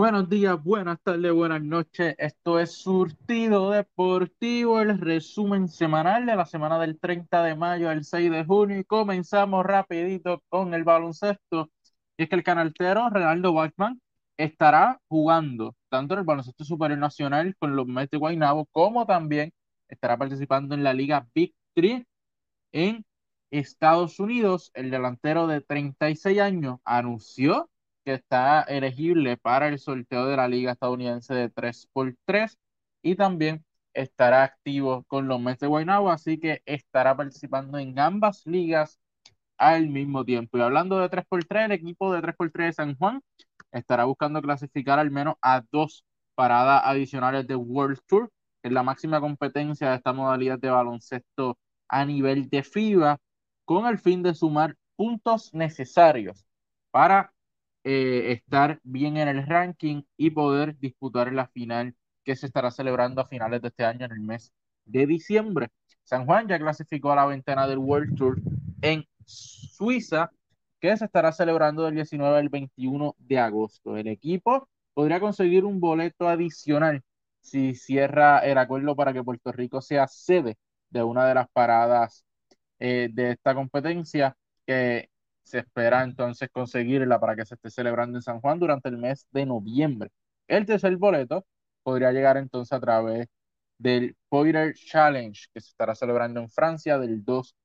Buenos días, buenas tardes, buenas noches. Esto es Surtido Deportivo, el resumen semanal de la semana del 30 de mayo al 6 de junio y comenzamos rapidito con el baloncesto. Y es que el canaltero Renaldo Bachman estará jugando tanto en el baloncesto superior nacional con los Mets de Guaynabo como también estará participando en la Liga Big Three en Estados Unidos. El delantero de 36 años anunció que está elegible para el sorteo de la Liga Estadounidense de 3x3 y también estará activo con los Mets de Guaynabo, así que estará participando en ambas ligas al mismo tiempo. Y hablando de 3x3, el equipo de 3x3 de San Juan estará buscando clasificar al menos a dos paradas adicionales de World Tour, en la máxima competencia de esta modalidad de baloncesto a nivel de FIBA, con el fin de sumar puntos necesarios para eh, estar bien en el ranking y poder disputar la final que se estará celebrando a finales de este año en el mes de diciembre. San Juan ya clasificó a la ventana del World Tour en Suiza, que se estará celebrando del 19 al 21 de agosto. El equipo podría conseguir un boleto adicional si cierra el acuerdo para que Puerto Rico sea sede de una de las paradas eh, de esta competencia, que se espera entonces conseguirla para que se esté celebrando en San Juan durante el mes de noviembre. El tercer boleto podría llegar entonces a través del Poiter Challenge, que se estará celebrando en Francia del 2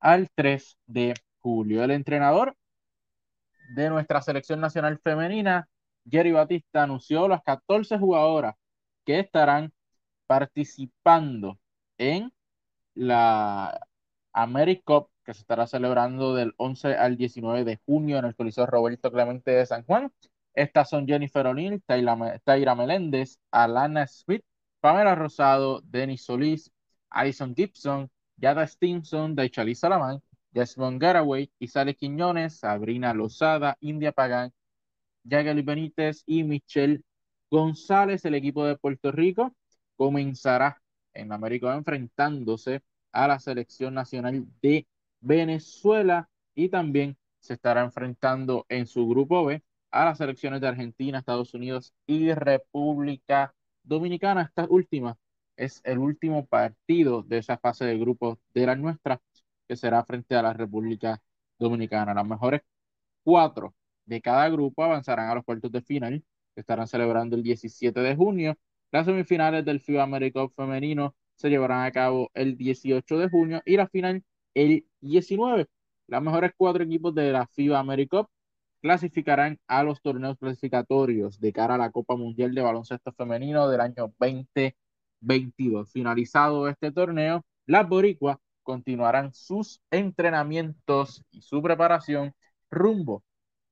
al 3 de julio. El entrenador de nuestra selección nacional femenina, Jerry Batista, anunció las 14 jugadoras que estarán participando en la AmeriCup que se estará celebrando del 11 al 19 de junio en el Coliseo Roberto Clemente de San Juan. Estas son Jennifer O'Neill, Taira Meléndez, Alana Smith, Pamela Rosado, Denis Solís, Alison Gibson, Yada Stinson, Daichali Salamán, Desmond Garaway, Isale Quiñones, Sabrina Lozada, India Pagán, Jagely Benítez y Michelle González. El equipo de Puerto Rico comenzará en América enfrentándose a la selección nacional de Venezuela y también se estará enfrentando en su grupo B a las selecciones de Argentina, Estados Unidos y República Dominicana. Esta última es el último partido de esa fase de grupos de la nuestra, que será frente a la República Dominicana. Las mejores cuatro de cada grupo avanzarán a los cuartos de final, que estarán celebrando el 17 de junio. Las semifinales del FIBA America femenino se llevarán a cabo el 18 de junio y la final el 19. Los mejores cuatro equipos de la FIBA AmeriCup clasificarán a los torneos clasificatorios de cara a la Copa Mundial de Baloncesto Femenino del año 2022. Finalizado este torneo, las boricuas continuarán sus entrenamientos y su preparación rumbo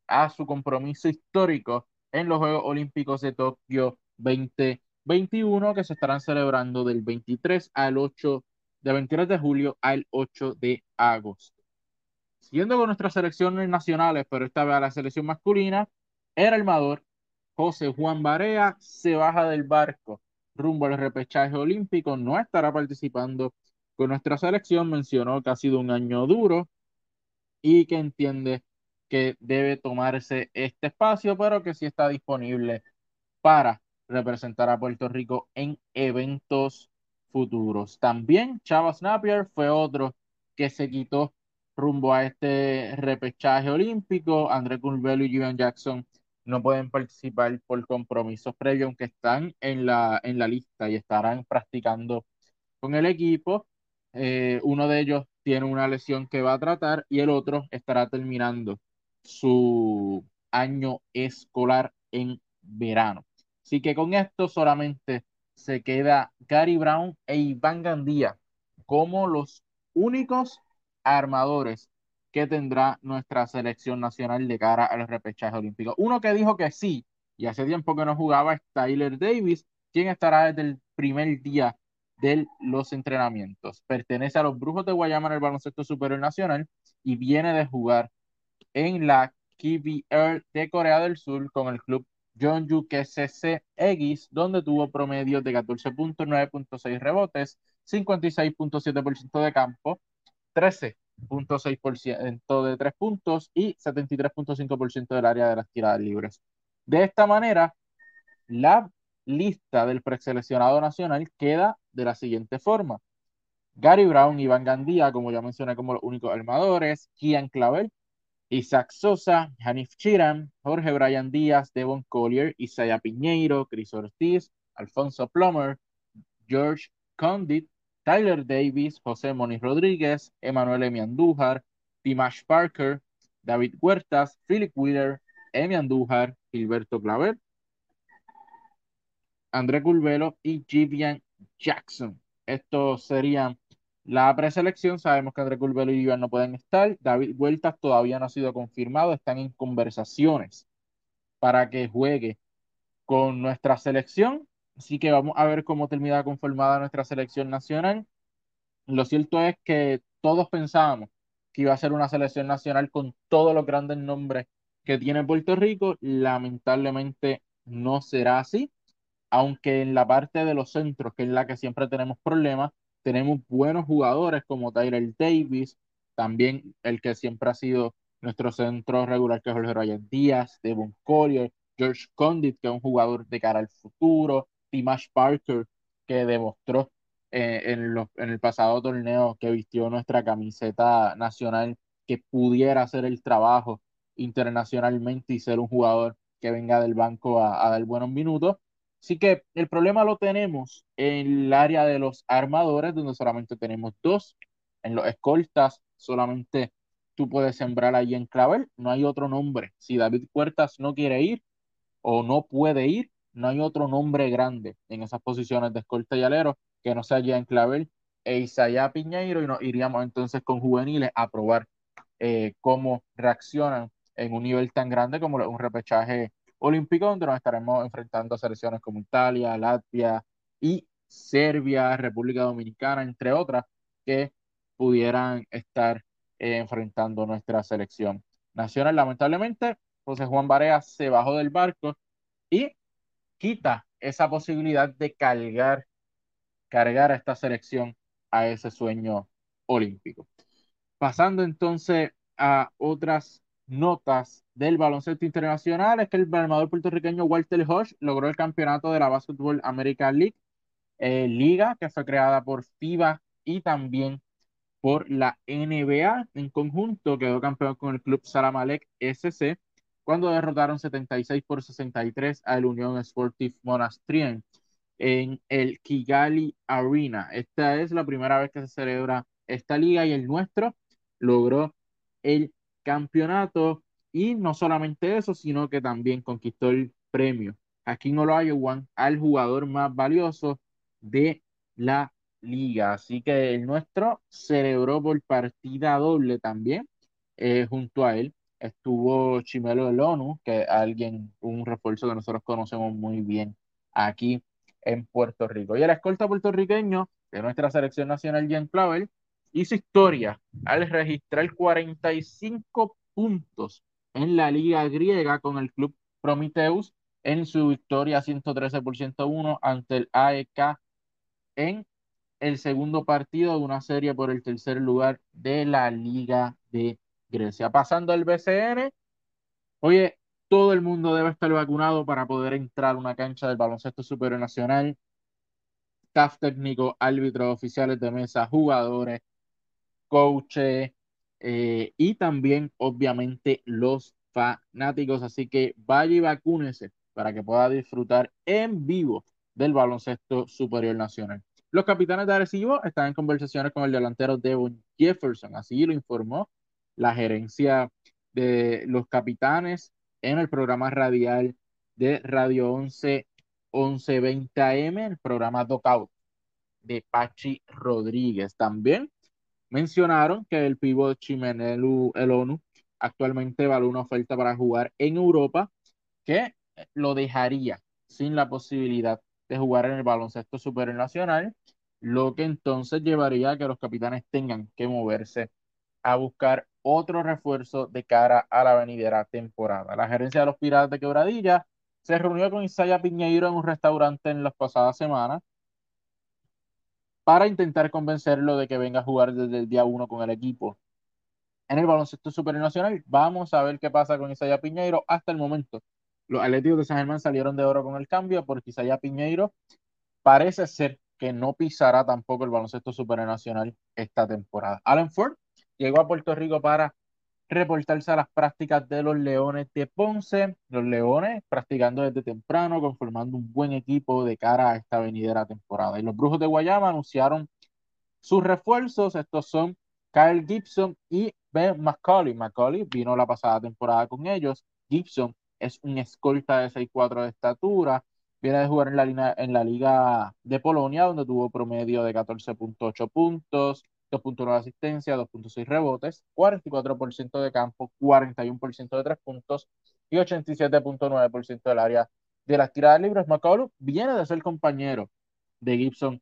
a su compromiso histórico en los Juegos Olímpicos de Tokio 2021 que se estarán celebrando del 23 al 8 de 23 de julio al 8 de agosto. Siguiendo con nuestras selecciones nacionales, pero esta vez a la selección masculina, el armador José Juan Barea se baja del barco rumbo al repechaje olímpico, no estará participando con nuestra selección, mencionó que ha sido un año duro y que entiende que debe tomarse este espacio, pero que sí está disponible para representar a Puerto Rico en eventos futuros. También Chavas Napier fue otro que se quitó rumbo a este repechaje olímpico. André Curvelo y Julian Jackson no pueden participar por compromisos previos, aunque están en la, en la lista y estarán practicando con el equipo. Eh, uno de ellos tiene una lesión que va a tratar y el otro estará terminando su año escolar en verano. Así que con esto solamente se queda Gary Brown e Iván Gandía como los únicos armadores que tendrá nuestra selección nacional de cara a los repechajes olímpicos. Uno que dijo que sí, y hace tiempo que no jugaba, es Tyler Davis, quien estará desde el primer día de los entrenamientos. Pertenece a los Brujos de Guayama en el baloncesto superior nacional y viene de jugar en la KBR de Corea del Sur con el club Jeonju KCC X, donde tuvo promedio de 14.9.6 rebotes, 56.7% de campo, 13.6% de tres puntos y 73.5% del área de las tiradas libres. De esta manera, la lista del preseleccionado nacional queda de la siguiente forma. Gary Brown, Iván Gandía, como ya mencioné como los únicos armadores, Kian Clavel, Isaac Sosa, Hanif Chiram, Jorge Brian Díaz, Devon Collier, Isaiah Piñeiro, Chris Ortiz, Alfonso Plummer, George Condit, Tyler Davis, José Moniz Rodríguez, Emanuel Emi Andújar, Dimash Parker, David Huertas, Philip Wheeler, Emi Andújar, Gilberto Claver, André Curvelo y Jivian Jackson. Estos serían la preselección. Sabemos que André Curvelo y Jivian no pueden estar. David Huertas todavía no ha sido confirmado. Están en conversaciones para que juegue con nuestra selección. Así que vamos a ver cómo termina conformada nuestra selección nacional. Lo cierto es que todos pensábamos que iba a ser una selección nacional con todos los grandes nombres que tiene Puerto Rico. Lamentablemente no será así aunque en la parte de los centros, que es la que siempre tenemos problemas, tenemos buenos jugadores como Tyler Davis, también el que siempre ha sido nuestro centro regular, que es Jorge Ryan Díaz, Devon Collier, George Condit, que es un jugador de cara al futuro, Timash Parker, que demostró eh, en, en el pasado torneo que vistió nuestra camiseta nacional que pudiera hacer el trabajo internacionalmente y ser un jugador que venga del banco a dar buenos minutos. Así que el problema lo tenemos en el área de los armadores, donde solamente tenemos dos. En los escoltas, solamente tú puedes sembrar ahí en Clavel. No hay otro nombre. Si David Puertas no quiere ir o no puede ir, no hay otro nombre grande en esas posiciones de escolta y alero que no sea en Clavel e Isaiah Piñeiro y nos iríamos entonces con juveniles a probar eh, cómo reaccionan en un nivel tan grande como un repechaje olímpico, donde nos estaremos enfrentando a selecciones como Italia, Latvia y Serbia, República Dominicana, entre otras, que pudieran estar eh, enfrentando nuestra selección nacional. Lamentablemente, José Juan Barea se bajó del barco y quita esa posibilidad de cargar, cargar a esta selección a ese sueño olímpico. Pasando entonces a otras notas del baloncesto internacional es que el armador puertorriqueño Walter Hodge logró el campeonato de la Basketball American League, eh, liga que fue creada por FIBA y también por la NBA. En conjunto quedó campeón con el club Salamalek SC cuando derrotaron 76 por 63 al Unión Sportive Monastrien en el Kigali Arena. Esta es la primera vez que se celebra esta liga y el nuestro logró el campeonato y no solamente eso, sino que también conquistó el premio en Olajuwon al jugador más valioso de la liga. Así que el nuestro celebró por partida doble también. Eh, junto a él estuvo Chimelo del ONU, que es alguien, un refuerzo que nosotros conocemos muy bien aquí en Puerto Rico. Y el escolta puertorriqueño de nuestra selección nacional, Jean Clavel, hizo historia al registrar 45 puntos en la liga griega con el club Prometheus en su victoria 113 por 101 ante el AEK en el segundo partido de una serie por el tercer lugar de la Liga de Grecia. Pasando al BCN, oye, todo el mundo debe estar vacunado para poder entrar a una cancha del baloncesto superior nacional. Staff técnico, árbitros, oficiales de mesa, jugadores, coaches eh, y también, obviamente, los fanáticos. Así que vaya y vacúnese para que pueda disfrutar en vivo del baloncesto superior nacional. Los capitanes de Arecibo están en conversaciones con el delantero Devon Jefferson, así lo informó la gerencia de los capitanes en el programa radial de Radio 11 1120 AM, el programa Dockout de Pachi Rodríguez. También mencionaron que el pívot Chimenelu ONU actualmente vale una oferta para jugar en Europa que lo dejaría sin la posibilidad de jugar en el baloncesto supernacional, lo que entonces llevaría a que los capitanes tengan que moverse a buscar otro refuerzo de cara a la venidera temporada. La gerencia de los Piratas de Quebradilla se reunió con Isaiah Piñeiro en un restaurante en las pasadas semanas para intentar convencerlo de que venga a jugar desde el día uno con el equipo en el baloncesto supernacional. Vamos a ver qué pasa con Isaiah Piñeiro. Hasta el momento Los Atléticos de San Germán salieron de oro con el cambio por Isaiah Piñeiro. Parece ser que no pisará tampoco el baloncesto supernacional esta temporada. Alan Ford llegó a Puerto Rico para reportarse a las prácticas de los Leones de Ponce. Los Leones practicando desde temprano, conformando un buen equipo de cara a esta venidera temporada. Y los Brujos de Guayama anunciaron sus refuerzos. Estos son Kyle Gibson y Ben McCauley. McCauley vino la pasada temporada con ellos. Gibson es un escolta de 6'4 de estatura. Viene de jugar en la, en la Liga de Polonia, donde tuvo promedio de 14.8 puntos, 2.9 asistencia, 2.6 rebotes, 44% de campo, 41% de tres puntos y 87.9% del área de las tiradas libres. McCollum viene de ser compañero de Gibson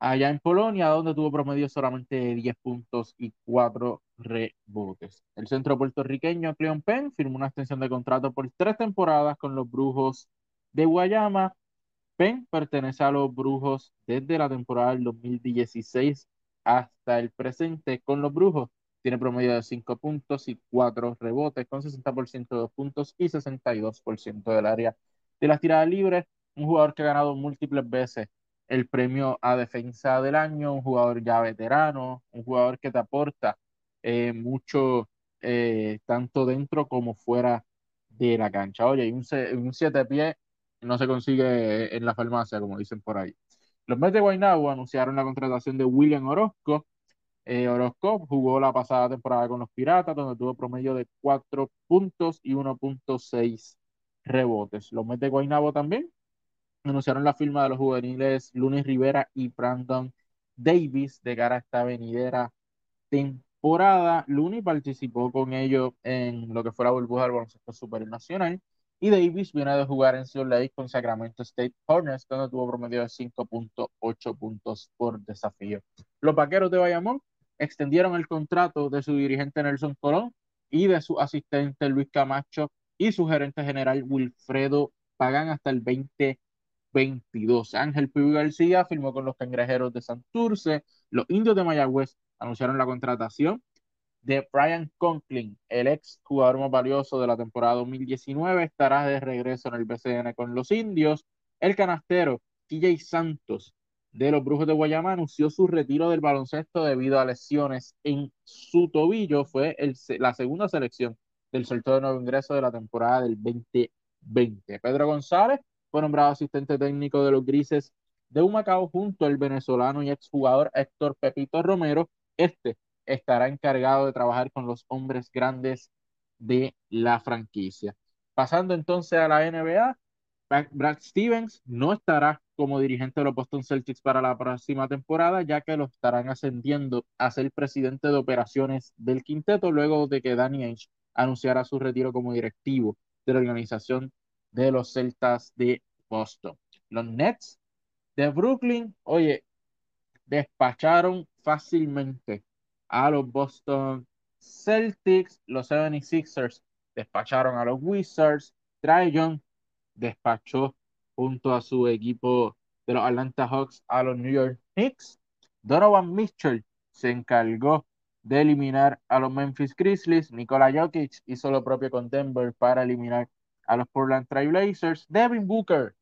allá en Polonia, donde tuvo promedio solamente de 10 puntos y 4 rebotes. El centro puertorriqueño Cleon Penn firmó una extensión de contrato por tres temporadas con los Brujos de Guayama. Penn pertenece a los Brujos desde la temporada del 2016 hasta el presente con los Brujos. Tiene promedio de 5 puntos y 4 rebotes, con 60% de puntos y 62% del área de las tiradas libres. Un jugador que ha ganado múltiples veces el premio a defensa del año, un jugador ya veterano, un jugador que te aporta eh, mucho, eh, tanto dentro como fuera de la cancha. Oye, un, un 7 pies no se consigue en la farmacia, como dicen por ahí. Los Mets de Guaynabo anunciaron la contratación de William Orozco. Eh, Orozco jugó la pasada temporada con los Piratas, donde tuvo promedio de 4 puntos y 1.6 rebotes. Los Mets de Guaynabo también anunciaron la firma de los juveniles Lunes Rivera y Brandon Davis de cara a esta venidera temporada. Looney participó con ellos en lo que fue la burbuja del baloncesto supernacional y Davis viene de jugar en Lake con Sacramento State Hornets, donde tuvo promedio de 5.8 puntos por desafío. Los vaqueros de Bayamón extendieron el contrato de su dirigente Nelson Colón y de su asistente Luis Camacho y su gerente general Wilfredo Pagan hasta el 2022. Ángel Pibu García firmó con los cangrejeros de Santurce. Los indios de Mayagüez anunciaron la contratación de Brian Conklin, el ex jugador más valioso de la temporada 2019, estará de regreso en el BCN con los indios. El canastero TJ Santos de los Brujos de Guayama anunció su retiro del baloncesto debido a lesiones en su tobillo. Fue la segunda selección del sorteo de nuevo ingreso de la temporada del 2020. Pedro González fue nombrado asistente técnico de los Grises de Humacao junto al venezolano y exjugador Héctor Pepito Romero. Este estará encargado de trabajar con los hombres grandes de la franquicia. Pasando entonces a la NBA, Brad Stevens no estará como dirigente de los Boston Celtics para la próxima temporada, ya que lo estarán ascendiendo a ser presidente de operaciones del quinteto luego de que Danny Ainge anunciara su retiro como directivo de la organización de los Celtas de Boston. Los Nets de Brooklyn, oye, despacharon fácilmente a los Boston Celtics, los 76ers despacharon a los Wizards, Trae Young despachó junto a su equipo de los Atlanta Hawks a los New York Knicks, Donovan Mitchell se encargó de eliminar a los Memphis Grizzlies, Nikola Jokic hizo lo propio con Denver para eliminar a los Portland Trail Blazers, Devin Booker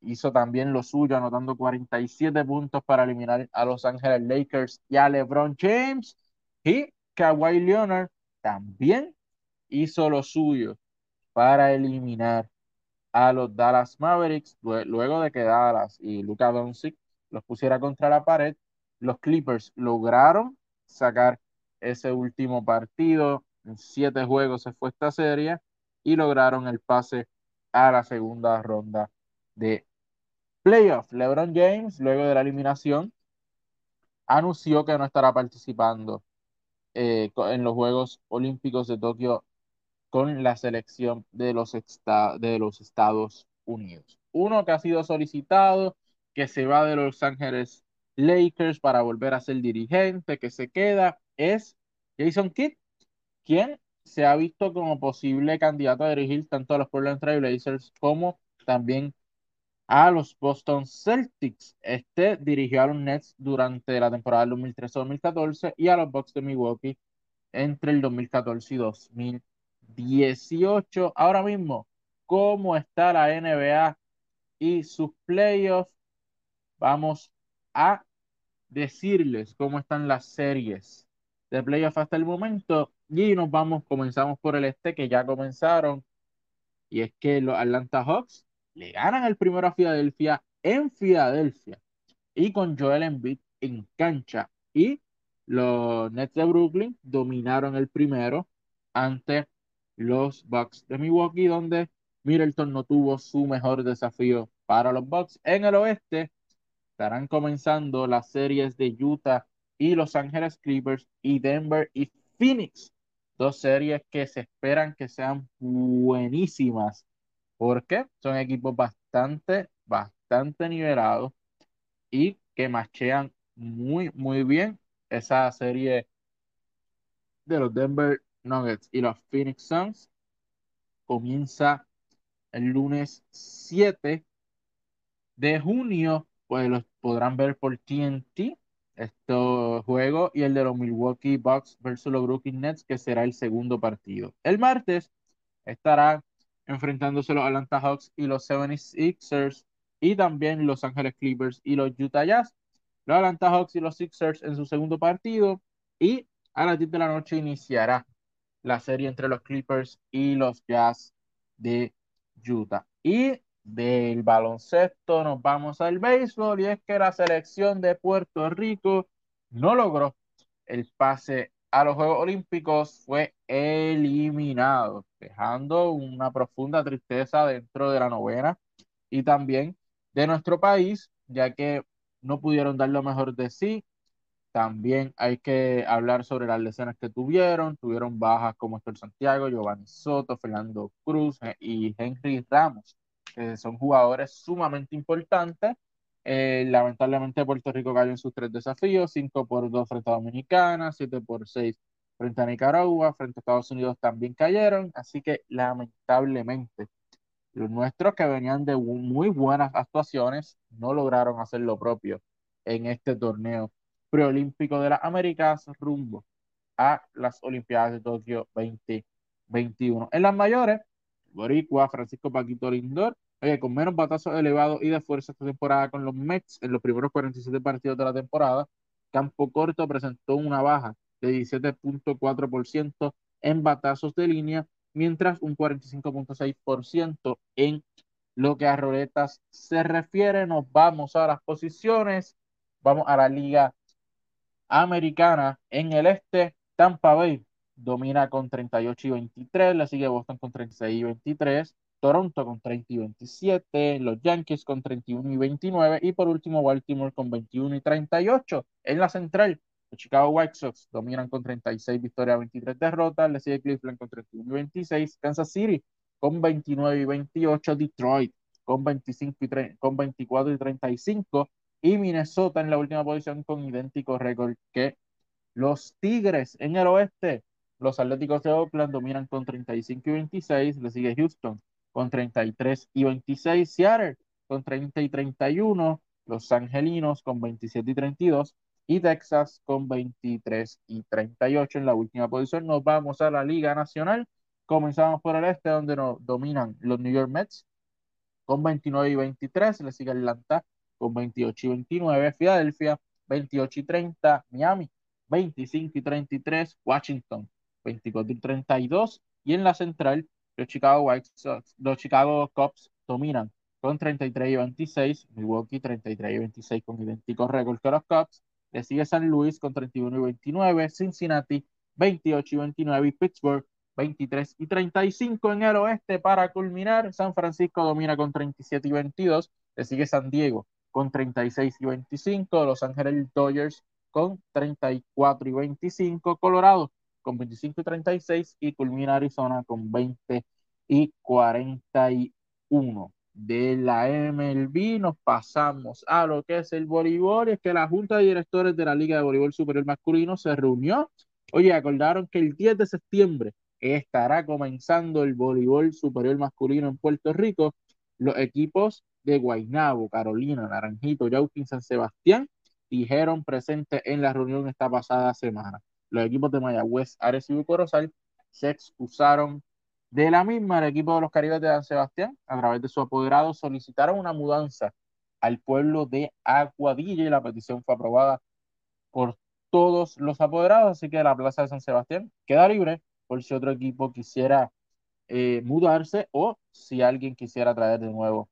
hizo también lo suyo anotando 47 puntos para eliminar a Los Angeles Lakers y a LeBron James y Kawhi Leonard también hizo lo suyo para eliminar a los Dallas Mavericks luego de que Dallas y Luka Doncic los pusiera contra la pared. Los Clippers lograron sacar ese último partido. En siete juegos se fue esta serie y lograron el pase a la segunda ronda de playoff. LeBron James, luego de la eliminación, anunció que no estará participando eh, en los Juegos Olímpicos de Tokio con la selección de los, de los Estados Unidos. Uno que ha sido solicitado, que se va de Los Ángeles Lakers para volver a ser dirigente, que se queda, es Jason Kidd, quien se ha visto como posible candidato a dirigir tanto a los Portland Trail Blazers como también a los Boston Celtics. Este dirigió a los Nets durante la temporada del 2013-2014 y a los Bucks de Milwaukee entre el 2014 y 2018. Ahora mismo cómo está la NBA y sus playoffs. Vamos a decirles cómo están las series de playoffs hasta el momento y nos vamos, comenzamos por el este que ya comenzaron y es que los Atlanta Hawks le ganan el primero a Filadelfia en Filadelfia y con Joel Embiid en cancha y los Nets de Brooklyn dominaron el primero ante los Bucks de Milwaukee donde Middleton no tuvo su mejor desafío para los Bucks en el oeste estarán comenzando las series de Utah y Los Ángeles Clippers y Denver y Phoenix. Dos series que se esperan que sean buenísimas porque son equipos bastante, bastante nivelados y que machean muy, muy bien esa serie de los Denver Nuggets y los Phoenix Suns. Comienza el lunes 7 de junio pues los podrán ver por TNT estos juegos y el de los Milwaukee Bucks versus los Brooklyn Nets, que será el segundo partido. El martes estará enfrentándose los Atlanta Hawks y los 76ers y también los Ángeles Clippers y los Utah Jazz. Los Atlanta Hawks y los Sixers en su segundo partido y a las 10 de la noche iniciará la serie entre los Clippers y los Jazz de Utah. Y del baloncesto nos vamos al béisbol y es que la selección de Puerto Rico no logró el pase a los Juegos Olímpicos, fue eliminado, dejando una profunda tristeza dentro de la novena y también de nuestro país, ya que no pudieron dar lo mejor de sí. También hay que hablar sobre las lesiones que tuvieron. Tuvieron bajas como Héctor Santiago, Giovanni Soto, Fernando Cruz y Henry Ramos que son jugadores sumamente importantes. Eh, lamentablemente Puerto Rico cayó en sus tres desafíos, 5 por 2 frente a Dominicana, 7 por 6 frente a Nicaragua, frente a Estados Unidos también cayeron, así que lamentablemente los nuestros que venían de muy buenas actuaciones no lograron hacer lo propio en este torneo preolímpico de las Américas rumbo a las Olimpiadas de Tokio 2021. En las mayores, Boricua, Francisco Paquito Lindor, con menos batazos elevados y de fuerza esta temporada con los Mets en los primeros 47 partidos de la temporada, Campo Corto presentó una baja de 17.4% en batazos de línea, mientras un 45.6% en lo que a roletas se refiere. Nos vamos a las posiciones, vamos a la liga americana en el este, Tampa Bay domina con 38 y 23, le sigue Boston con 36 y 23, Toronto con 30 y 27, los Yankees con 31 y 29 y por último Baltimore con 21 y 38. En la central, los Chicago White Sox dominan con 36 victorias, 23 derrotas, le sigue Cleveland con 31 y 26, Kansas City con 29 y 28, Detroit con, 25 y con 24 y 35 y Minnesota en la última posición con idéntico récord que los Tigres. En el oeste los Atléticos de Oakland dominan con 35 y 26, le sigue Houston con 33 y 26, Seattle con 30 y 31, los Angelinos con 27 y 32 y Texas con 23 y 38 en la última posición. Nos vamos a la Liga Nacional. Comenzamos por el este donde nos dominan los New York Mets con 29 y 23, le sigue Atlanta con 28 y 29, Filadelfia 28 y 30, Miami 25 y 33, Washington 24 y 32. Y en la central, los Chicago White Sox, los Chicago Cubs dominan con 33 y 26, Milwaukee 33 y 26 con idénticos récords que los Cubs. Le sigue San Luis con 31 y 29, Cincinnati 28 y 29 y Pittsburgh 23 y 35 en el oeste para culminar. San Francisco domina con 37 y 22. Le sigue San Diego con 36 y 25. Los Ángeles Dodgers con 34 y 25. Colorado con 25 y 36 y culmina Arizona con 20 y 41. De la MLB nos pasamos a lo que es el voleibol, es que la Junta de Directores de la Liga de Voleibol Superior Masculino se reunió. Oye, acordaron que el 10 de septiembre estará comenzando el voleibol superior masculino en Puerto Rico. Los equipos de Guaynabo, Carolina, Naranjito, Yauquín, San Sebastián dijeron presente en la reunión esta pasada semana los equipos de Mayagüez, Ares y Corozal se excusaron De la misma, el equipo de los Caribes de San Sebastián, a través de su apoderado, solicitaron una mudanza al pueblo de Aguadilla y la petición fue aprobada por todos los apoderados, así que la plaza de San Sebastián queda libre por si otro equipo quisiera eh, mudarse o si alguien quisiera traer de nuevo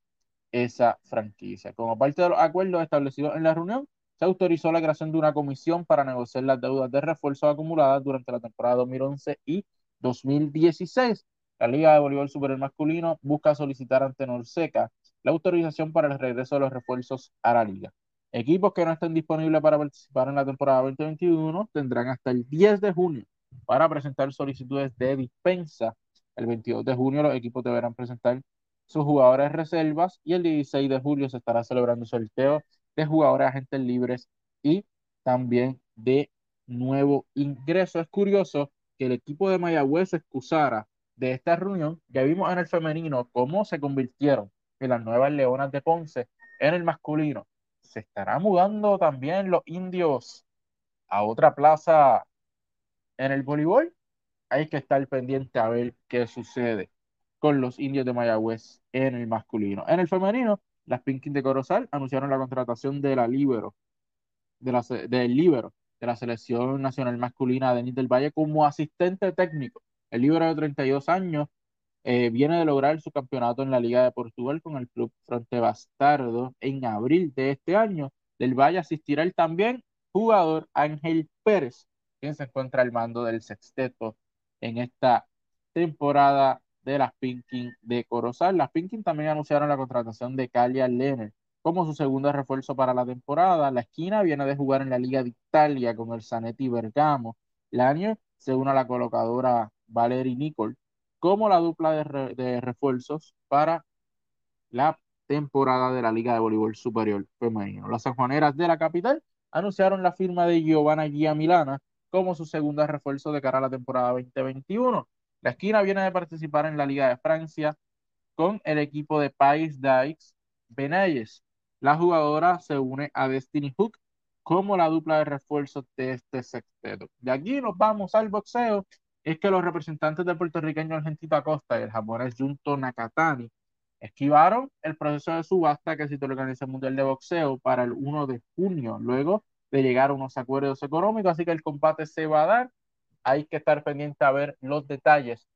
esa franquicia. Como parte de los acuerdos establecidos en la reunión, se autorizó la creación de una comisión para negociar las deudas de refuerzo acumuladas durante la temporada 2011 y 2016. La Liga de Voleibol Superior Masculino busca solicitar ante Norseca la autorización para el regreso de los refuerzos a la liga. Equipos que no estén disponibles para participar en la temporada 2021 tendrán hasta el 10 de junio para presentar solicitudes de dispensa. El 22 de junio los equipos deberán presentar sus jugadores reservas y el 16 de julio se estará celebrando el sorteo de jugadores agentes libres y también de nuevo ingreso. Es curioso que el equipo de Mayagüez se excusara de esta reunión. Ya vimos en el femenino cómo se convirtieron en las nuevas Leonas de Ponce en el masculino se estará mudando también los indios a otra plaza en el voleibol. Hay que estar pendiente a ver qué sucede con los indios de Mayagüez en el masculino. En el femenino, las Pinkins de Corozal anunciaron la contratación de la de la, del libero de la selección nacional masculina de del Valle como asistente técnico. El libero de 32 años eh, viene de lograr su campeonato en la Liga de Portugal con el club Fronte Bastardo en abril de este año. Del Valle asistirá el también jugador Ángel Pérez, quien se encuentra al mando del sexteto en esta temporada de las Pinkin de Corozal. Las Pinkin también anunciaron la contratación de Calia Lenner como su segundo refuerzo para la temporada. La esquina viene de jugar en la Liga de Italia con el Zanetti Bergamo. año se une a la colocadora Valeri Nicol como la dupla de, refuerzos para la temporada de la Liga de Voleibol Superior Femenino. Las sanjuaneras de la capital anunciaron la firma de Giovanna Gia Milana como su segunda refuerzo de cara a la temporada 2021. La esquina viene de participar en la Liga de Francia con el equipo de Pais Dykes Benayes. La jugadora se une a Destiny Hook como la dupla de refuerzos de este sexteto. De aquí nos vamos al boxeo es que los representantes del puertorriqueño Argentito Acosta y el japonés Junto Nakatani esquivaron el proceso de subasta que citó la Organización Mundial de Boxeo para el 1 de junio, luego de llegar a unos acuerdos económicos, así que el combate se va a dar. Hay que estar pendiente a ver los detalles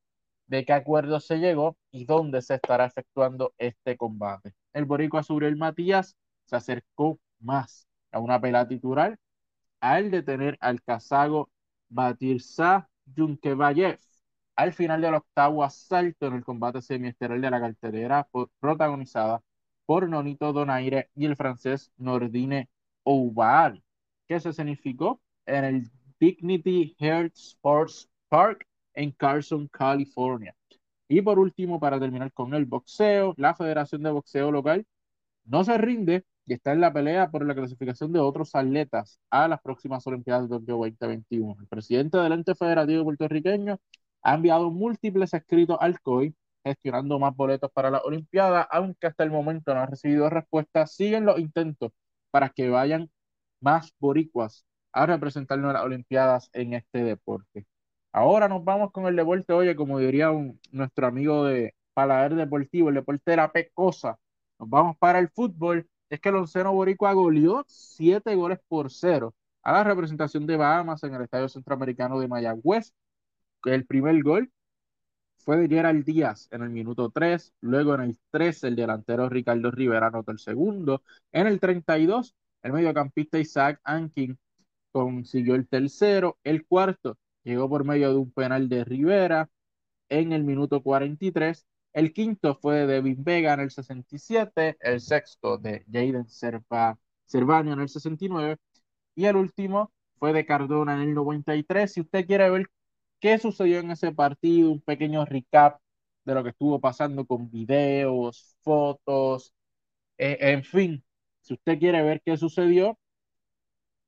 de qué acuerdo se llegó y dónde se estará efectuando este combate. El boricua el Matías se acercó más a una pelea titular al detener al Kazago Batirza Yunkevayev al final del octavo asalto en el combate semiesteral de la cartelera protagonizada por Nonito Donaire y el francés Nordine Oval, que se significó en el Dignity Health Sports Park en Carson, California. Y por último, para terminar con el boxeo, la Federación de Boxeo Local no se rinde y está en la pelea por la clasificación de otros atletas a las próximas Olimpiadas de Tokio 2021. El presidente del ente federativo puertorriqueño ha enviado múltiples escritos al COI gestionando más boletos para la Olimpiada, aunque hasta el momento no ha recibido respuesta. Siguen los intentos para que vayan más boricuas a representarnos en las Olimpiadas en este deporte. Ahora nos vamos con el deporte, oye, como diría nuestro amigo de Paladar Deportivo, el deporte de la pecosa. Nos vamos para el fútbol es que el onceno boricua goleó siete goles por cero a la representación de Bahamas en el Estadio Centroamericano de Mayagüez. El primer gol fue de Gerald Díaz en el minuto 3, luego en el 3 el delantero Ricardo Rivera anotó el segundo, en el 32 el mediocampista Isaac Ankin consiguió el tercero, el cuarto llegó por medio de un penal de Rivera en el minuto 43 el quinto fue de Devin Vega en el 67, el sexto de Jaden Cervania en el 69 y el último fue de Cardona en el 93. Si usted quiere ver qué sucedió en ese partido, un pequeño recap de lo que estuvo pasando con videos, fotos, eh, en fin, si usted quiere ver qué sucedió,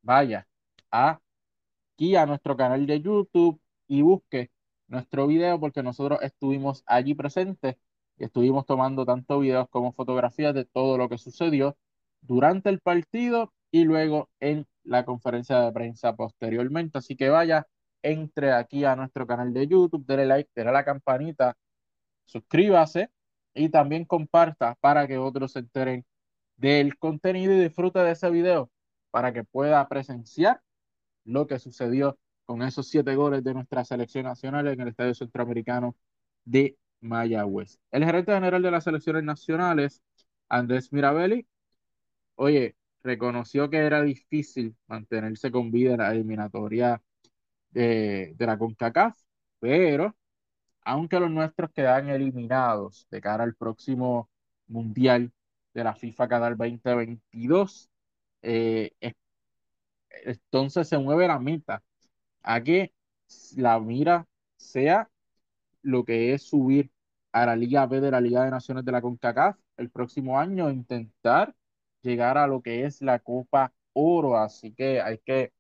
vaya aquí a nuestro canal de YouTube y busque nuestro video porque nosotros estuvimos allí presentes y estuvimos tomando tanto videos como fotografías de todo lo que sucedió durante el partido y luego en la conferencia de prensa posteriormente. Así que vaya, entre aquí a nuestro canal de YouTube, dele like, dele a la campanita suscríbase y también comparta para que otros se enteren del contenido y disfrute de ese video para que pueda presenciar lo que sucedió con esos siete goles de nuestra selección nacional en el Estadio Centroamericano de Mayagüez. El gerente general de las selecciones nacionales, Andrés Mirabelli, oye, reconoció que era difícil mantenerse con vida en la eliminatoria de, la CONCACAF, pero aunque los nuestros quedan eliminados de cara al próximo Mundial de la FIFA Qatar 2022, eh, entonces se mueve la meta a que la mira sea lo que es subir a la Liga B de la Liga de Naciones de la CONCACAF el próximo año, intentar llegar a lo que es la Copa Oro. Así que hay que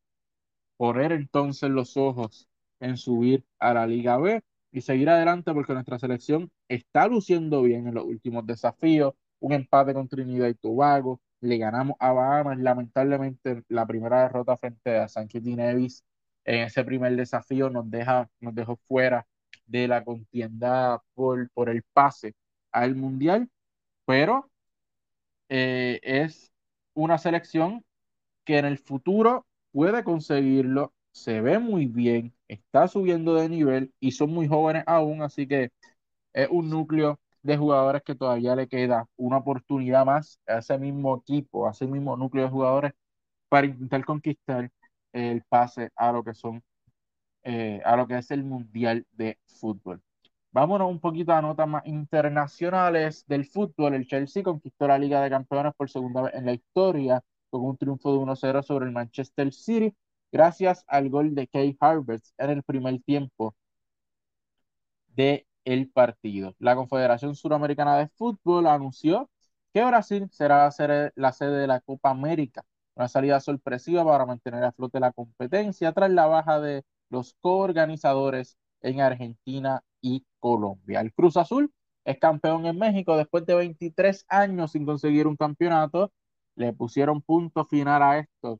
poner entonces los ojos en subir a la Liga B y seguir adelante porque nuestra selección está luciendo bien en los últimos desafíos. Un empate con Trinidad y Tobago, le ganamos a Bahamas, lamentablemente la primera derrota frente a San Kitts Nevis en ese primer desafío nos deja, nos dejó fuera de la contienda por, por el pase al Mundial, pero eh, es una selección que en el futuro puede conseguirlo, se ve muy bien, está subiendo de nivel y son muy jóvenes aún, así que es un núcleo de jugadores que todavía le queda una oportunidad más a ese mismo equipo, a ese mismo núcleo de jugadores para intentar conquistar el pase a lo que son eh, a lo que es el Mundial de Fútbol. Vámonos un poquito a notas más internacionales del fútbol. El Chelsea conquistó la Liga de Campeones por segunda vez en la historia con un triunfo de 1-0 sobre el Manchester City gracias al gol de Kay Harvest en el primer tiempo de el partido. La Confederación Suramericana de Fútbol anunció que Brasil será la sede, de la Copa América, una salida sorpresiva para mantener a flote la competencia tras la baja de los coorganizadores en Argentina y Colombia. El Cruz Azul es campeón en México después de 23 años sin conseguir un campeonato. Le pusieron punto final a esto,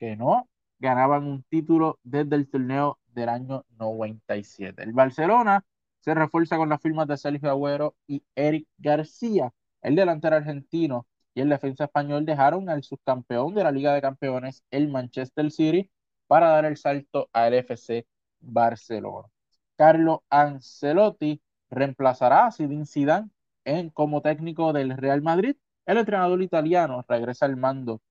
que no ganaban un título desde el torneo del año 97. El Barcelona se refuerza con las firmas de Sergio Agüero y Eric García. El delantero argentino y el defensa español dejaron al subcampeón de la Liga de Campeones, el Manchester City, para dar el salto al FC Barcelona. Carlo Ancelotti reemplazará a Zinedine Zidane en, como técnico del Real Madrid. El entrenador italiano regresa al mando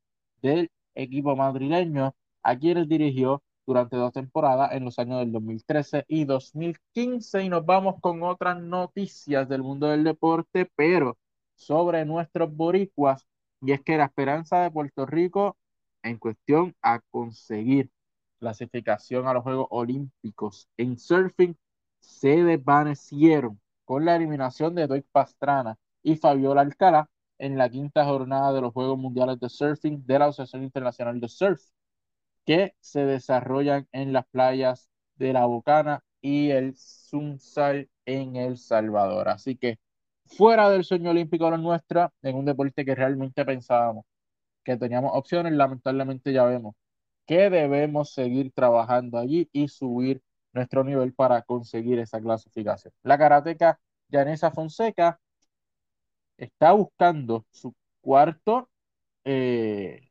del equipo madrileño, a quienes dirigió durante dos temporadas en los años del 2013 y 2015. Y nos vamos con otras noticias del mundo del deporte, pero sobre nuestros boricuas. Y es que la esperanza de Puerto Rico en cuestión a conseguir clasificación a los Juegos Olímpicos en surfing se desvanecieron con la eliminación de Doig Pastrana y Fabiola Alcalá en la quinta jornada de los Juegos Mundiales de Surfing de la Asociación Internacional de Surf, que se desarrollan en las playas de La Bocana y el Sunsal en El Salvador. Así que fuera del sueño olímpico de la nuestra, en un deporte que realmente pensábamos que teníamos opciones, lamentablemente ya vemos que debemos seguir trabajando allí y subir nuestro nivel para conseguir esa clasificación. La karateca Yanesa Fonseca está buscando su cuarto eh,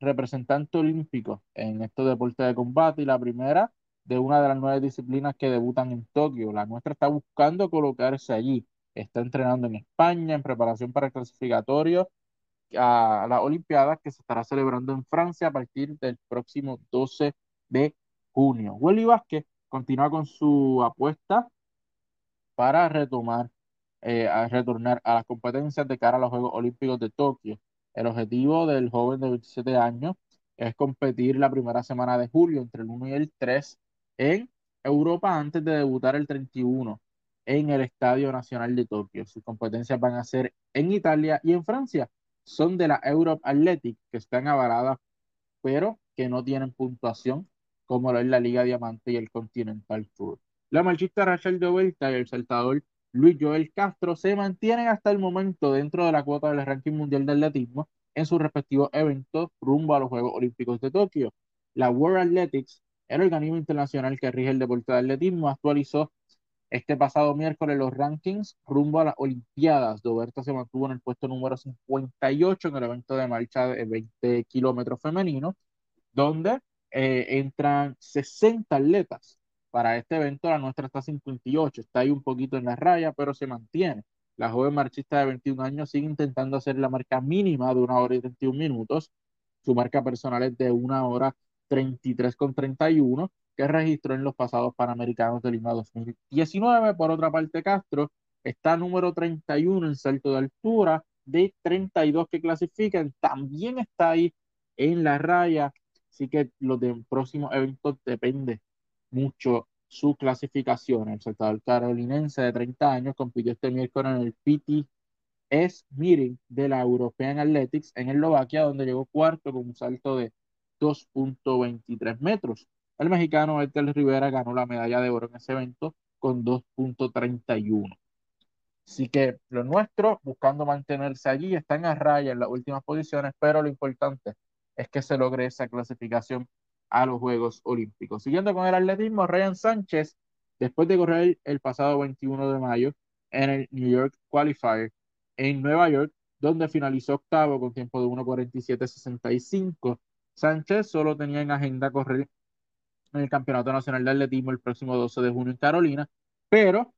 representante olímpico en estos deportes de combate y la primera de una de las nueve disciplinas que debutan en Tokio. La nuestra está buscando colocarse allí. Está entrenando en España en preparación para el clasificatorio a las Olimpiadas que se estará celebrando en Francia a partir del próximo 12 de junio. Willy Vázquez continúa con su apuesta para retomar, eh, retornar a las competencias de cara a los Juegos Olímpicos de Tokio. El objetivo del joven de 27 años es competir la primera semana de julio, entre el 1 y el 3, en Europa antes de debutar el 31 en el Estadio Nacional de Tokio. Sus competencias van a ser en Italia y en Francia son de la Europe Athletic, que están avaladas, pero que no tienen puntuación, como lo es la Liga Diamante y el Continental Tour. La marchista Rachel de Vuelta y el saltador Luis Joel Castro se mantienen hasta el momento dentro de la cuota del ranking mundial de atletismo en sus respectivos eventos rumbo a los Juegos Olímpicos de Tokio. La World Athletics, el organismo internacional que rige el deporte de atletismo, actualizó Este pasado miércoles los rankings rumbo a las Olimpiadas. Doberta se mantuvo en el puesto número 58 en el evento de marcha de 20 kilómetros femenino, donde eh, entran 60 atletas. Para este evento la nuestra está 58, está ahí un poquito en la raya, pero se mantiene. La joven marchista de 21 años sigue intentando hacer la marca mínima de una hora y 31 minutos. Su marca personal es de una hora 33 con 31 que registró en los pasados Panamericanos de Lima 2019. Por otra parte, Castro está número 31 en salto de altura, de 32 que clasifican, también está ahí en la raya, así que los de próximos eventos depende mucho su clasificación. El saltador carolinense de 30 años compitió este miércoles en el PTS Meeting de la European Athletics en Eslovaquia, donde llegó cuarto con un salto de 2.23 metros. El mexicano Héctor Rivera ganó la medalla de oro en ese evento con 2.31. Así que lo nuestro, buscando mantenerse allí, están a raya en las últimas posiciones, pero lo importante es que se logre esa clasificación a los Juegos Olímpicos. Siguiendo con el atletismo, Ryan Sánchez, después de correr el pasado 21 de mayo en el New York Qualifier en Nueva York, donde finalizó octavo con tiempo de 1.47.65, Sánchez solo tenía en agenda correr en el Campeonato Nacional de Atletismo el próximo 12 de junio en Carolina, pero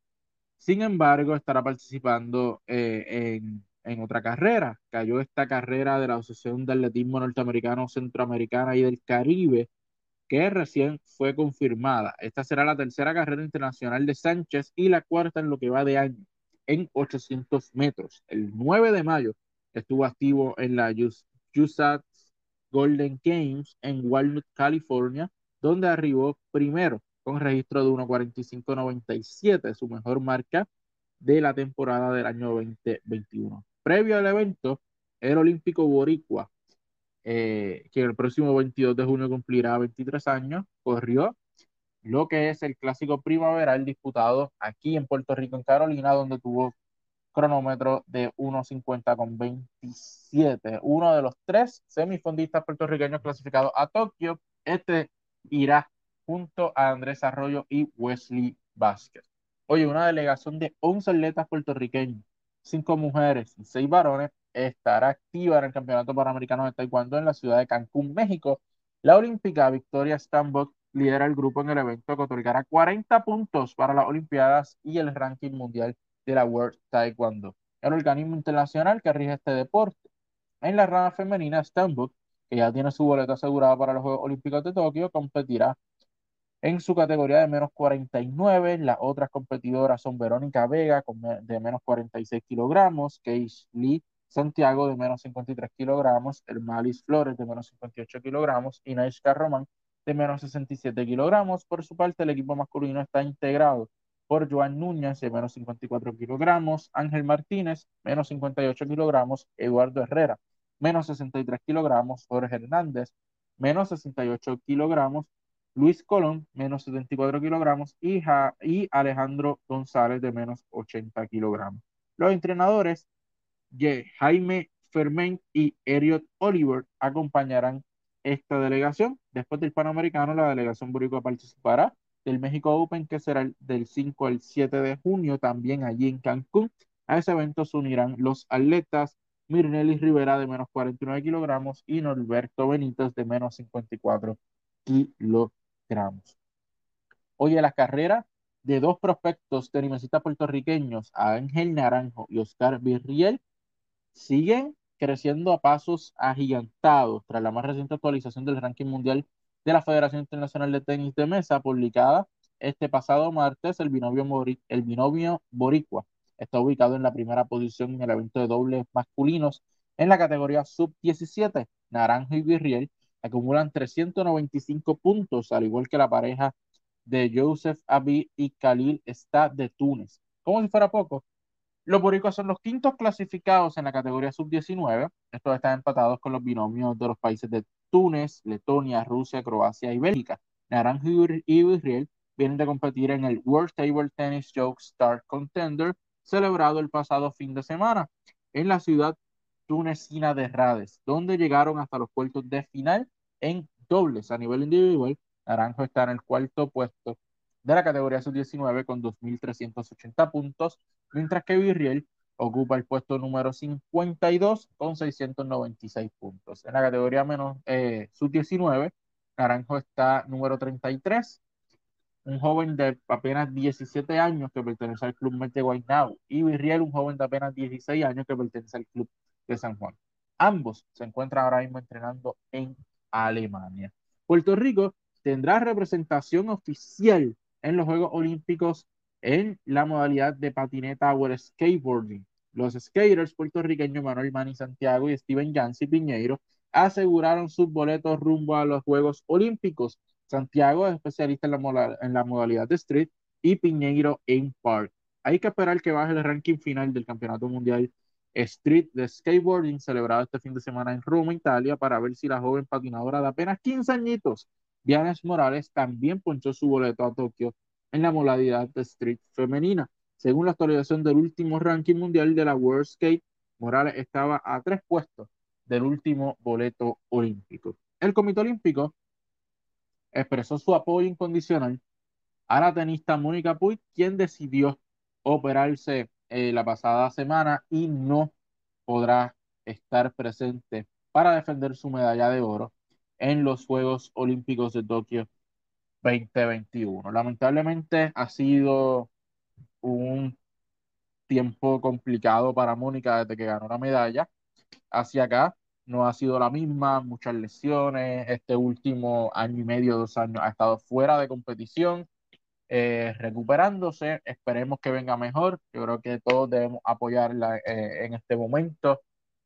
sin embargo estará participando eh, en, en, otra carrera. Cayó esta carrera de la Asociación de Atletismo Norteamericano, Centroamericana y del Caribe, que recién fue confirmada. Esta será la tercera carrera internacional de Sánchez y la cuarta en lo que va de año, en 800 metros. El 9 de mayo estuvo activo en la USAT Golden Games en Walnut, California, donde arribó primero con registro de 1.45.97, su mejor marca de la temporada del año 2021. Previo al evento, el olímpico boricua, eh, que el próximo 22 de junio cumplirá 23 años, corrió lo que es el clásico primaveral disputado aquí en Puerto Rico, en Carolina, donde tuvo cronómetro de 1.50 con 27. Uno de los tres semifondistas puertorriqueños clasificados a Tokio. Este irá junto a Andrés Arroyo y Wesley Vázquez. Oye, una delegación de 11 atletas puertorriqueños, 5 mujeres y 6 varones, estará activa en el Campeonato Panamericano de Taekwondo en la ciudad de Cancún, México. La olímpica Victoria Stambok lidera el grupo en el evento que otorgará 40 puntos para las Olimpiadas y el ranking mundial de la World Taekwondo. El organismo internacional que rige este deporte. En la rama femenina, Stambuk que ya tiene su boleto asegurado para los Juegos Olímpicos de Tokio, competirá en su categoría de menos 49. Las otras competidoras son Verónica Vega de menos 46 kilogramos, Keish Lee Santiago de menos 53 kilogramos, el Malis Flores de menos 58 kilogramos y Naishka Román de menos 67 kilogramos. Por su parte, el equipo masculino está integrado por Joan Núñez de menos 54 kilogramos, Ángel Martínez menos 58 kilogramos, Eduardo Herrera menos 63 kilogramos, Jorge Hernández, menos 68 kilogramos, Luis Colón, menos 74 kilogramos, y Alejandro González, de menos 80 kilogramos. Los entrenadores, Jaime Ferment y Eriot Oliver, acompañarán esta delegación. Después del Panamericano, la delegación boricua participará del México Open, que será del 5 al 7 de junio, también allí en Cancún. A ese evento se unirán los atletas Mirnelis Rivera de menos 49 kilogramos y Norberto Benítez de menos 54 kilogramos. Oye, la carrera de dos prospectos tenimesistas puertorriqueños, Ángel Naranjo y Oscar Virriel, siguen creciendo a pasos agigantados tras la más reciente actualización del ranking mundial de la Federación Internacional de Tenis de Mesa, publicada este pasado martes, el binomio, el binomio boricua está ubicado en la primera posición en el evento de dobles masculinos en la categoría sub-17. Naranjo y Virriel acumulan 395 puntos, al igual que la pareja de Joseph Abi y Khalil está de Túnez. Como si fuera poco, los boricuas son los quintos clasificados en la categoría sub-19. Estos están empatados con los binomios de los países de Túnez, Letonia, Rusia, Croacia y Bélgica. Naranjo y Virriel vienen de competir en el World Table Tennis Joke Star Contender celebrado el pasado fin de semana en la ciudad tunecina de Rades, donde llegaron hasta los puertos de final en dobles a nivel individual. Naranjo está en el cuarto puesto de la categoría sub-19 con 2.380 puntos, mientras que Virriel ocupa el puesto número 52 con 696 puntos. En la categoría menos eh, sub-19, Naranjo está número 33, un joven de apenas 17 años que pertenece al club Mete Guaynabo, y Virriel, un joven de apenas 16 años que pertenece al club de San Juan. Ambos se encuentran ahora mismo entrenando en Alemania. Puerto Rico tendrá representación oficial en los Juegos Olímpicos en la modalidad de patineta o skateboarding. Los skaters puertorriqueños Manuel Mani Santiago y Steven Yancy Piñeiro aseguraron sus boletos rumbo a los Juegos Olímpicos. Santiago es especialista en la, modalidad de street y Piñeiro en park. Hay que esperar que baje el ranking final del Campeonato Mundial Street de Skateboarding celebrado este fin de semana en Roma, Italia, para ver si la joven patinadora de apenas 15 añitos, Dianes Morales, también ponchó su boleto a Tokio en la modalidad de Street femenina. Según la actualización del último ranking mundial de la World Skate, Morales estaba a tres puestos del último boleto olímpico. El Comité Olímpico expresó su apoyo incondicional a la tenista Mónica Puig, quien decidió operarse eh, la pasada semana y no podrá estar presente para defender su medalla de oro en los Juegos Olímpicos de Tokio 2021. Lamentablemente ha sido un tiempo complicado para Mónica desde que ganó la medalla. Hacia acá no ha sido la misma, muchas lesiones. Este último año y medio, dos años, ha estado fuera de competición, eh, recuperándose. Esperemos que venga mejor. Yo creo que todos debemos apoyarla eh, en este momento.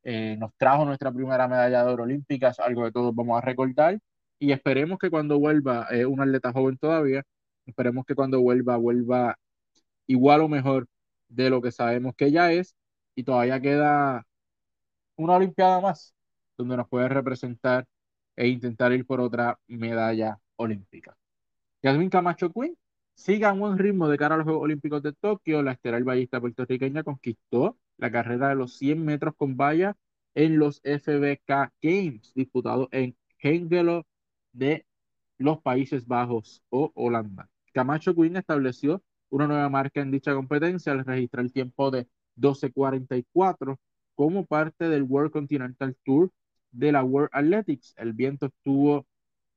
Eh, nos trajo nuestra primera medalla de oro olímpica, es algo que todos vamos a recordar. Y esperemos que cuando vuelva, es una atleta joven todavía, esperemos que cuando vuelva, vuelva igual o mejor de lo que sabemos que ella es. Y todavía queda una Olimpiada más donde nos puede representar e intentar ir por otra medalla olímpica. Yasmin Camacho Quinn sigue a buen ritmo de cara a los Juegos Olímpicos de Tokio. La estelar ballista puertorriqueña conquistó la carrera de los 100 metros con valla en los FBK Games disputados en Hengelo de los Países Bajos o Holanda. Camacho Quinn estableció una nueva marca en dicha competencia al registrar el tiempo de 12.44 como parte del World Continental Tour de la World Athletics. El viento estuvo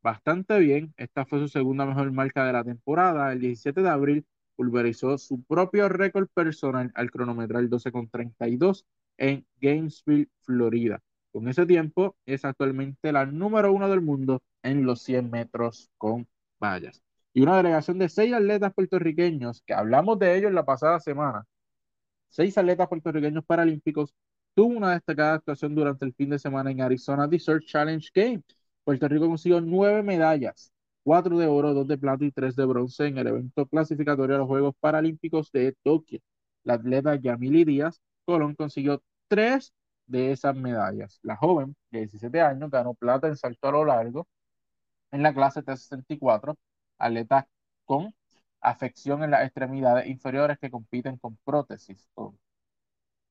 bastante bien. Esta fue su segunda mejor marca de la temporada. El 17 de abril pulverizó su propio récord personal al cronometrar el 12.32 en Gainesville, Florida. Con ese tiempo es actualmente la número uno del mundo en los 100 metros con vallas. Y una delegación de seis atletas puertorriqueños, que hablamos de ellos la pasada semana, seis atletas puertorriqueños paralímpicos tuvo una destacada actuación durante el fin de semana en Arizona Desert Challenge Game. Puerto Rico consiguió nueve medallas, cuatro de oro, dos de plata y tres de bronce en el evento clasificatorio a los Juegos Paralímpicos de Tokio. La atleta Yamili Díaz Colón consiguió tres de esas medallas. La joven, de 17 años, ganó plata en salto a lo largo en la clase T64, atleta con afección en las extremidades inferiores que compiten con prótesis.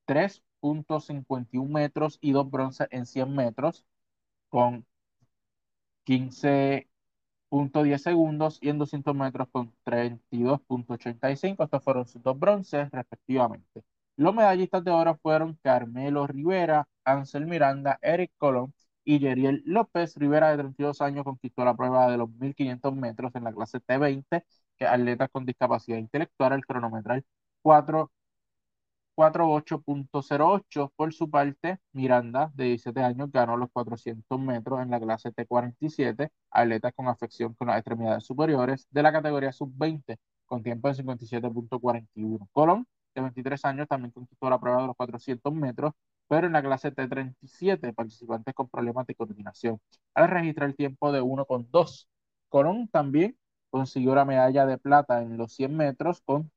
Tres 51 metros y dos bronces en 100 metros con 15.10 segundos y en 200 metros con 32.85. Estos fueron sus dos bronces respectivamente. Los medallistas de oro fueron Carmelo Rivera, Ansel Miranda, Eric Colón y Yeriel López. Rivera, de 32 años, conquistó la prueba de los 1500 metros en la clase T20, que atletas con discapacidad intelectual, el cronometral 4 48.08. Por su parte, Miranda, de 17 años, ganó los 400 metros en la clase T47, atletas con afección con las extremidades superiores de la categoría sub-20, con tiempo de 57.41. Colón, de 23 años, también conquistó la prueba de los 400 metros, pero en la clase T37, participantes con problemas de coordinación, al registrar el tiempo de 1.2. Colón también consiguió la medalla de plata en los 100 metros con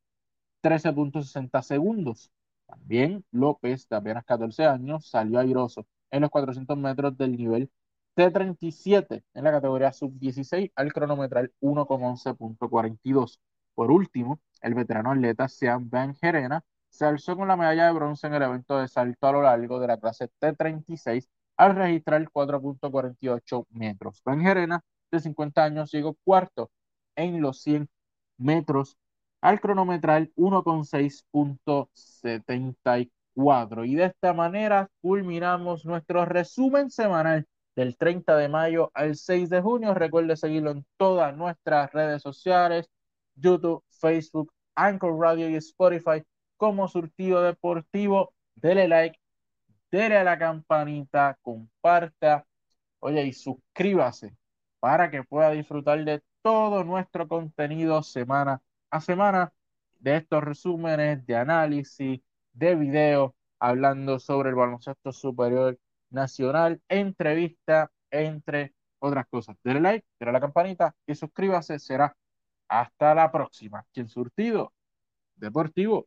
13.60 segundos. También López, de apenas 14 años, salió airoso en los 400 metros del nivel T37 en la categoría sub-16 al cronometral 1,11.42. Por último, el veterano atleta Sean Van Gerena se alzó con la medalla de bronce en el evento de salto a lo largo de la clase T36 al registrar 4.48 metros. Van Gerena, de 50 años, llegó cuarto en los 100 metros al cronometral 1,6.74. Y de esta manera culminamos nuestro resumen semanal del 30 de mayo al 6 de junio. Recuerde seguirlo en todas nuestras redes sociales, YouTube, Facebook, Anchor Radio y Spotify como Surtido Deportivo. Dele like, dele a la campanita, comparta, oye, y suscríbase para que pueda disfrutar de todo nuestro contenido semana a semana de estos resúmenes de análisis, de video, hablando sobre el baloncesto superior nacional, entrevista, entre otras cosas. Dele like, dele la campanita y suscríbase. Será hasta la próxima. Quien surtido deportivo.